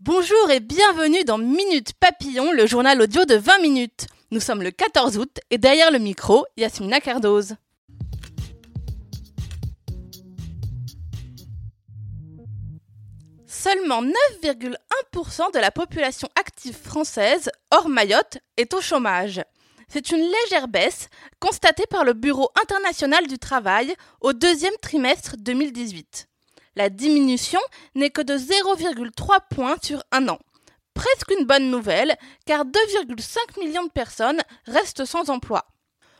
Bonjour et bienvenue dans Minute Papillon, le journal audio de 20 minutes. Nous sommes le 14 août et derrière le micro, Yasmina Cardoz. Seulement 9,1% de la population active française, hors Mayotte, est au chômage. C'est une légère baisse constatée par le Bureau international du travail au deuxième trimestre 2018. La diminution n'est que de 0,3 points sur un an. Presque une bonne nouvelle, car 2,5 millions de personnes restent sans emploi.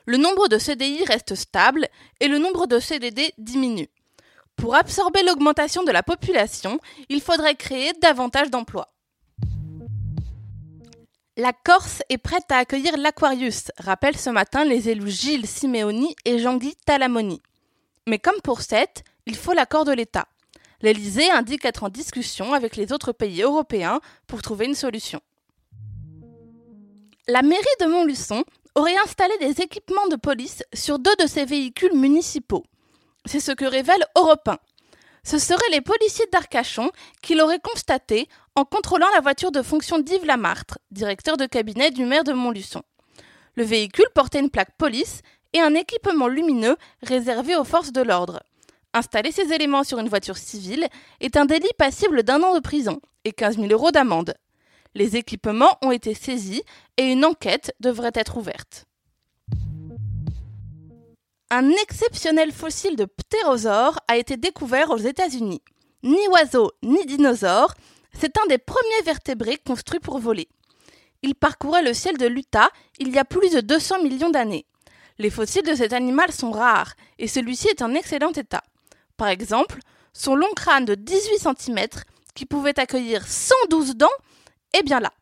Le nombre de CDI reste stable et le nombre de CDD diminue. Pour absorber l'augmentation de la population, il faudrait créer davantage d'emplois. La Corse est prête à accueillir l'Aquarius, rappellent ce matin les élus Gilles Simeoni et Jean-Guy Talamoni. Mais comme pour cette, il faut l'accord de l'État. L'Élysée indique être en discussion avec les autres pays européens pour trouver une solution. La mairie de Montluçon aurait installé des équipements de police sur deux de ses véhicules municipaux. C'est ce que révèle Europe 1. Ce seraient les policiers d'Arcachon qui l'auraient constaté en contrôlant la voiture de fonction d'Yves Lamartre, directeur de cabinet du maire de Montluçon. Le véhicule portait une plaque police et un équipement lumineux réservé aux forces de l'ordre. Installer ces éléments sur une voiture civile est un délit passible d'un an de prison et 15 000 euros d'amende. Les équipements ont été saisis et une enquête devrait être ouverte. Un exceptionnel fossile de ptérosaure a été découvert aux États-Unis. Ni oiseau ni dinosaure, c'est un des premiers vertébrés construits pour voler. Il parcourait le ciel de l'Utah il y a plus de 200 millions d'années. Les fossiles de cet animal sont rares et celui-ci est en excellent état. Par exemple, son long crâne de 18 cm, qui pouvait accueillir 112 dents, est bien là.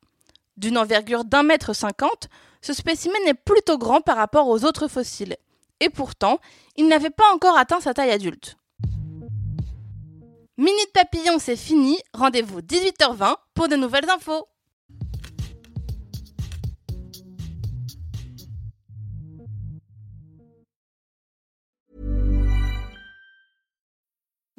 D'une envergure d'un mètre cinquante, ce spécimen est plutôt grand par rapport aux autres fossiles. Et pourtant, il n'avait pas encore atteint sa taille adulte. Minute Papillon, c'est fini. Rendez-vous 18h20 pour de nouvelles infos.